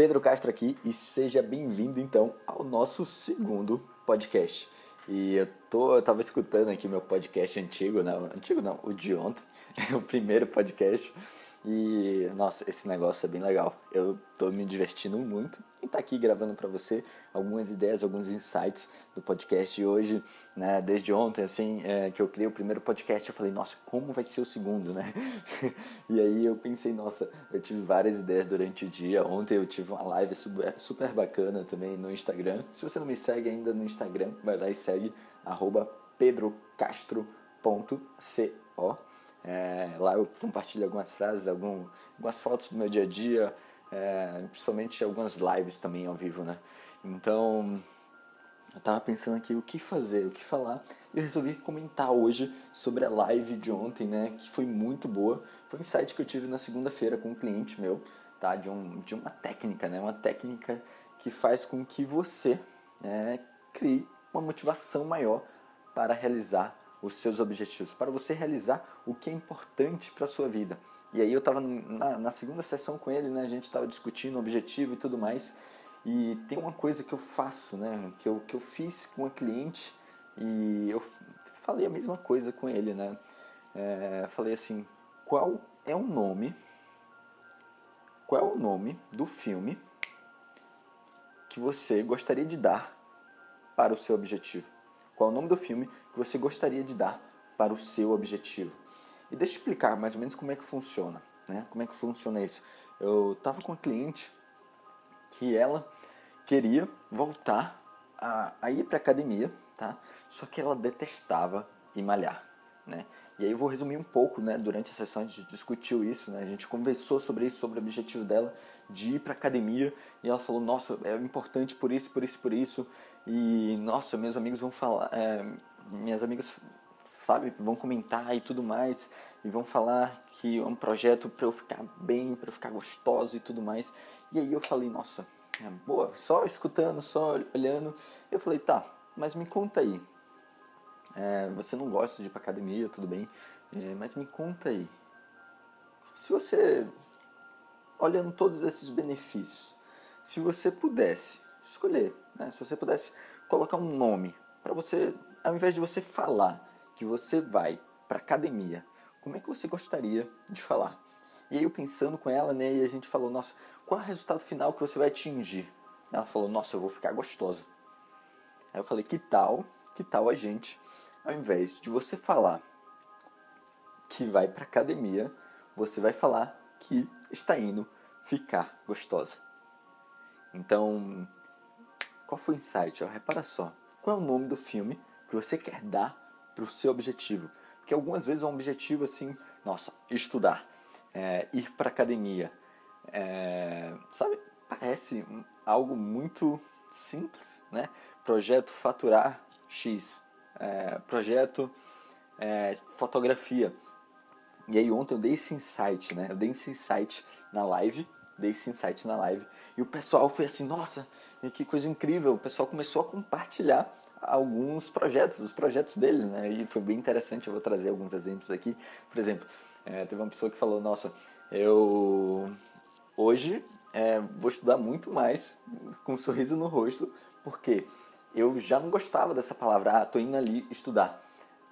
Pedro Castro aqui e seja bem-vindo então ao nosso segundo podcast. E eu tô, eu tava escutando aqui meu podcast antigo, não, antigo não, o de ontem, o primeiro podcast. E nossa, esse negócio é bem legal. Eu tô me divertindo muito estar tá aqui gravando para você algumas ideias, alguns insights do podcast de hoje, né? Desde ontem, assim, é, que eu criei o primeiro podcast, eu falei, nossa, como vai ser o segundo, né? e aí eu pensei, nossa, eu tive várias ideias durante o dia. Ontem eu tive uma live super, super bacana também no Instagram. Se você não me segue ainda no Instagram, vai lá e segue pedrocastro.co é, lá eu compartilho algumas frases, algum, algumas fotos do meu dia a dia, é, principalmente algumas lives também ao vivo, né? Então, eu tava pensando aqui o que fazer, o que falar, e eu resolvi comentar hoje sobre a live de ontem, né? Que foi muito boa. Foi um insight que eu tive na segunda-feira com um cliente meu, tá? De, um, de uma técnica, né? Uma técnica que faz com que você né, crie uma motivação maior para realizar os seus objetivos, para você realizar o que é importante para a sua vida. E aí eu estava na, na, segunda sessão com ele, né, a gente estava discutindo objetivo e tudo mais, e tem uma coisa que eu faço, né, que eu, que eu fiz com a cliente, e eu falei a mesma coisa com ele, né, é, falei assim, qual é o nome, qual é o nome do filme que você gostaria de dar para o seu objetivo? Qual é o nome do filme que você gostaria de dar para o seu objetivo? E deixa eu explicar mais ou menos como é que funciona, né? Como é que funciona isso? Eu estava com uma cliente que ela queria voltar a, a ir para academia, tá? Só que ela detestava ir malhar, né? E aí eu vou resumir um pouco, né? Durante a sessão a gente discutiu isso, né? A gente conversou sobre isso, sobre o objetivo dela de ir para academia e ela falou, nossa, é importante por isso, por isso, por isso. E nossa, meus amigos vão falar, é, minhas amigas, sabe, vão comentar e tudo mais e vão falar que é um projeto para eu ficar bem, para eu ficar gostoso e tudo mais. E aí eu falei, nossa, é, boa, só escutando, só olhando. Eu falei, tá, mas me conta aí. É, você não gosta de ir pra academia, tudo bem, é, mas me conta aí. Se você, olhando todos esses benefícios, se você pudesse escolher, né, se você pudesse colocar um nome para você, ao invés de você falar que você vai para academia, como é que você gostaria de falar? E aí eu pensando com ela, né, e a gente falou, nossa, qual é o resultado final que você vai atingir? Ela falou, nossa, eu vou ficar gostosa. Aí eu falei, que tal, que tal a gente ao invés de você falar que vai para academia, você vai falar que está indo ficar gostosa. Então, qual foi o insight? repara só, qual é o nome do filme que você quer dar para o seu objetivo? Porque algumas vezes é um objetivo assim, nossa, estudar, é, ir para academia, é, sabe? Parece algo muito simples, né? Projeto faturar X, é, projeto é, fotografia. E aí ontem eu dei esse insight, né? Eu dei esse insight na live, dei esse insight na live. E o pessoal foi assim, nossa, que coisa incrível. O pessoal começou a compartilhar alguns projetos, os projetos dele, né? E foi bem interessante, eu vou trazer alguns exemplos aqui. Por exemplo, é, teve uma pessoa que falou, nossa, eu hoje é, vou estudar muito mais com um sorriso no rosto, porque eu já não gostava dessa palavra, ah, tô indo ali estudar.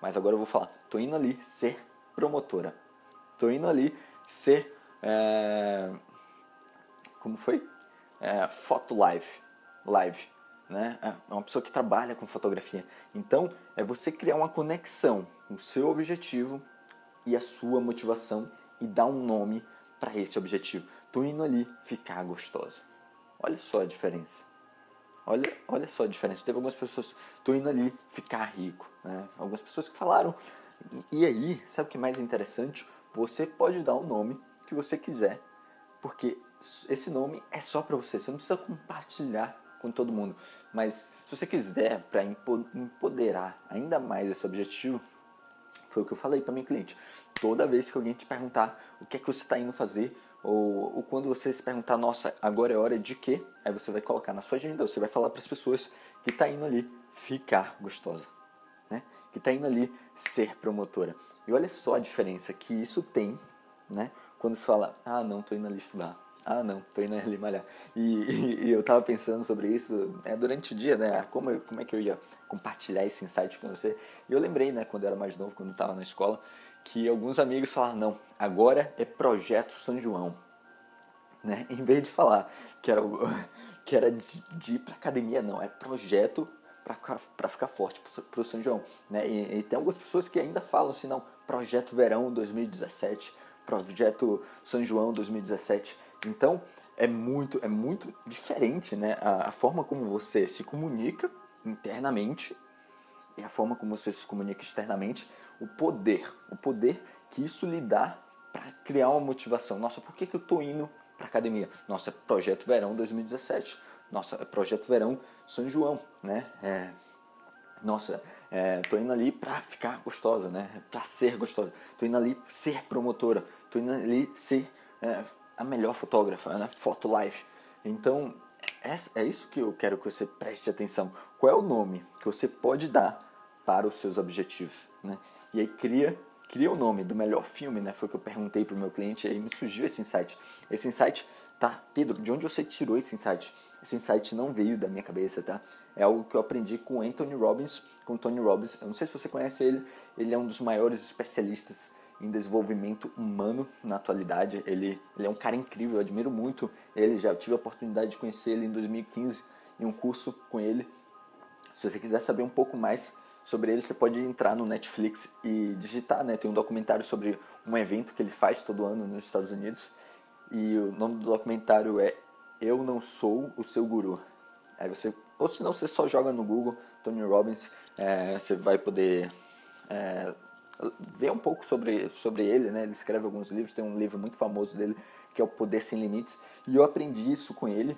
Mas agora eu vou falar, tô indo ali ser promotora. Tô indo ali ser. É... Como foi? É, foto live. Live. Né? É uma pessoa que trabalha com fotografia. Então, é você criar uma conexão com o seu objetivo e a sua motivação e dar um nome para esse objetivo. Tô indo ali ficar gostosa. Olha só a diferença. Olha, olha só a diferença. Teve algumas pessoas, tô indo ali ficar rico. Né? Algumas pessoas que falaram. E aí, sabe o que é mais interessante? Você pode dar o nome que você quiser, porque esse nome é só para você. Você não precisa compartilhar com todo mundo. Mas se você quiser, para empoderar ainda mais esse objetivo, foi o que eu falei para minha cliente. Toda vez que alguém te perguntar o que é que você está indo fazer, ou, ou, quando você se perguntar, nossa, agora é hora de quê? Aí você vai colocar na sua agenda, você vai falar para as pessoas que está indo ali ficar gostosa, né? Que está indo ali ser promotora. E olha só a diferença que isso tem, né? Quando você fala, ah, não, tô indo ali estudar. Ah, não, tô indo ali malhar. E, e, e eu tava pensando sobre isso é, durante o dia, né? Como, eu, como é que eu ia compartilhar esse insight com você. E eu lembrei, né, quando eu era mais novo, quando eu tava na escola, que alguns amigos falaram, não, agora é Projeto São João. Né? Em vez de falar que era, que era de, de ir pra academia, não, é projeto para ficar forte para o São João. Né? E, e, tem algumas pessoas que ainda falam assim, não, Projeto Verão 2017, Projeto São João 2017. Então é muito, é muito diferente né? a, a forma como você se comunica internamente e a forma como você se comunica externamente, o poder, o poder que isso lhe dá para criar uma motivação. Nossa, por que, que eu estou indo para academia? Nossa, Projeto Verão 2017 nossa, é Projeto Verão São João, né? É, nossa, é, tô indo ali pra ficar gostosa, né? Pra ser gostosa. Tô indo ali ser promotora. Tô indo ali ser é, a melhor fotógrafa, né? Foto life. Então, é, é isso que eu quero que você preste atenção. Qual é o nome que você pode dar para os seus objetivos, né? E aí cria cria o nome do melhor filme, né? Foi o que eu perguntei pro meu cliente e aí me surgiu esse insight. Esse insight Tá, Pedro, de onde você tirou esse insight? Esse insight não veio da minha cabeça, tá? É algo que eu aprendi com Anthony Robbins, com Tony Robbins. Eu não sei se você conhece ele, ele é um dos maiores especialistas em desenvolvimento humano na atualidade. Ele, ele é um cara incrível, eu admiro muito ele. Já tive a oportunidade de conhecer ele em 2015 em um curso com ele. Se você quiser saber um pouco mais sobre ele, você pode entrar no Netflix e digitar, né? Tem um documentário sobre um evento que ele faz todo ano nos Estados Unidos e o nome do documentário é Eu Não Sou o Seu Guru. Aí você, ou se não, você só joga no Google Tony Robbins, é, você vai poder é, ver um pouco sobre, sobre ele, né? Ele escreve alguns livros, tem um livro muito famoso dele que é o Poder Sem Limites. E eu aprendi isso com ele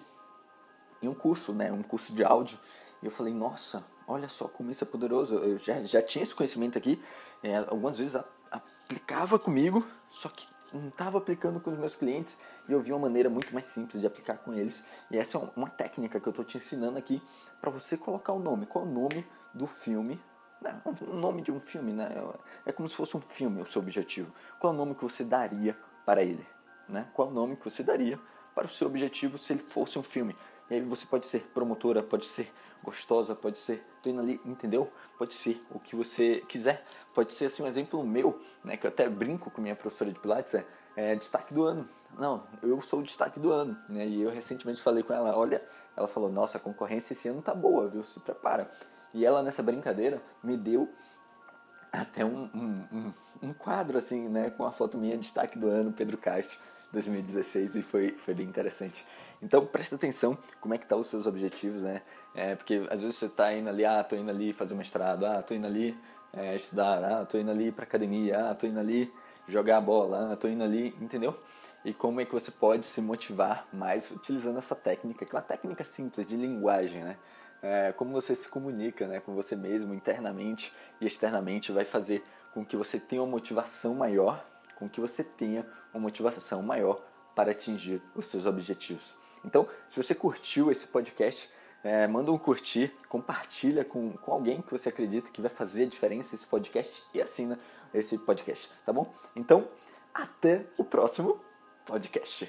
em um curso, né? Um curso de áudio. E eu falei, nossa, olha só como isso é poderoso. Eu já, já tinha esse conhecimento aqui, é, algumas vezes a, aplicava comigo, só que não estava aplicando com os meus clientes e eu vi uma maneira muito mais simples de aplicar com eles. E essa é uma técnica que eu estou te ensinando aqui para você colocar o nome. Qual é o nome do filme? Né? O nome de um filme, né? É como se fosse um filme o seu objetivo. Qual é o nome que você daria para ele? Né? Qual é o nome que você daria para o seu objetivo se ele fosse um filme? E aí você pode ser promotora, pode ser gostosa, pode ser, tô indo ali, entendeu? Pode ser o que você quiser. Pode ser assim um exemplo meu, né, que eu até brinco com minha professora de pilates, é, é destaque do ano. Não, eu sou o destaque do ano, né? E eu recentemente falei com ela, olha, ela falou: "Nossa, a concorrência esse ano tá boa, viu? Se prepara". E ela nessa brincadeira me deu até um, um, um, um quadro assim, né, com a foto minha destaque do ano, Pedro Castro 2016 e foi, foi bem interessante. Então presta atenção como é que tá os seus objetivos, né? É, porque às vezes você está indo ali, ah, tô indo ali fazer mestrado, ah, tô indo ali é, estudar, ah, tô indo ali para academia, ah, tô indo ali jogar bola, ah, tô indo ali, entendeu? E como é que você pode se motivar mais utilizando essa técnica, que é uma técnica simples de linguagem, né? É, como você se comunica né, com você mesmo internamente e externamente vai fazer com que você tenha uma motivação maior, com que você tenha uma motivação maior para atingir os seus objetivos. Então, se você curtiu esse podcast, é, manda um curtir, compartilha com, com alguém que você acredita que vai fazer a diferença esse podcast e assina esse podcast, tá bom? Então, até o próximo podcast.